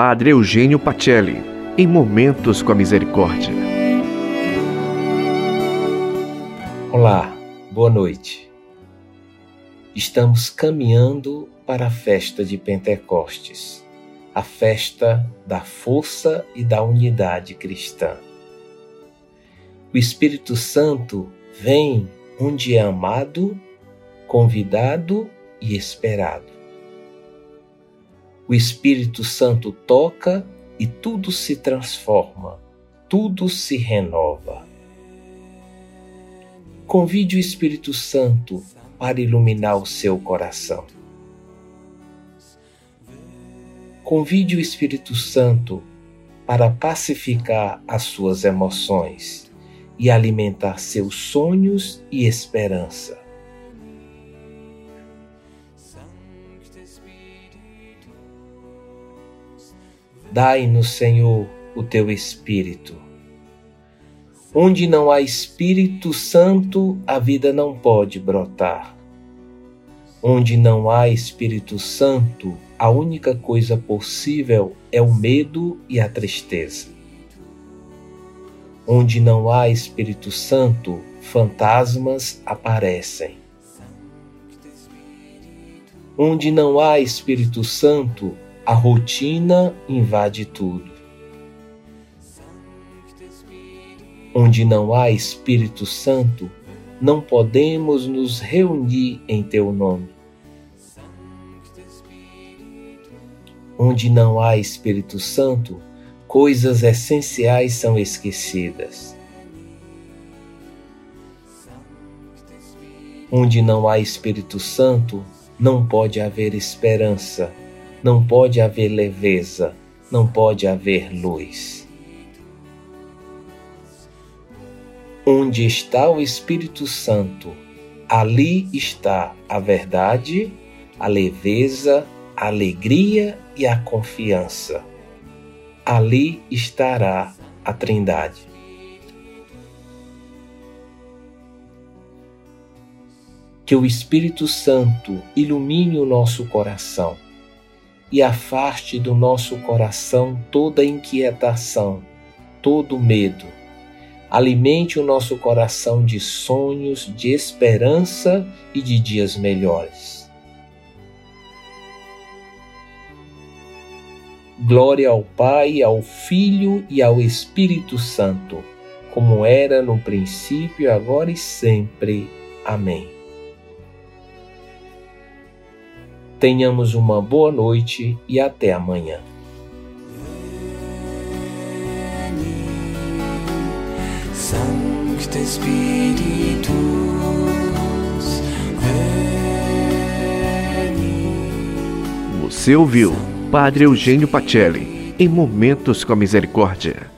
Padre Eugênio Pacelli, em Momentos com a Misericórdia. Olá, boa noite. Estamos caminhando para a festa de Pentecostes, a festa da força e da unidade cristã. O Espírito Santo vem onde é amado, convidado e esperado. O Espírito Santo toca e tudo se transforma, tudo se renova. Convide o Espírito Santo para iluminar o seu coração. Convide o Espírito Santo para pacificar as suas emoções e alimentar seus sonhos e esperança. Dai-nos, Senhor, o teu Espírito. Onde não há Espírito Santo, a vida não pode brotar. Onde não há Espírito Santo, a única coisa possível é o medo e a tristeza. Onde não há Espírito Santo, fantasmas aparecem. Onde não há Espírito Santo, a rotina invade tudo. Onde não há Espírito Santo, não podemos nos reunir em teu nome. Onde não há Espírito Santo, coisas essenciais são esquecidas. Onde não há Espírito Santo, não pode haver esperança não pode haver leveza, não pode haver luz. Onde está o Espírito Santo, ali está a verdade, a leveza, a alegria e a confiança. Ali estará a Trindade. Que o Espírito Santo ilumine o nosso coração e afaste do nosso coração toda inquietação, todo medo. Alimente o nosso coração de sonhos, de esperança e de dias melhores. Glória ao Pai, ao Filho e ao Espírito Santo, como era no princípio, agora e sempre. Amém. Tenhamos uma boa noite e até amanhã. Sancte Spiritus, Você ouviu Padre Eugênio Pacelli em Momentos com a Misericórdia.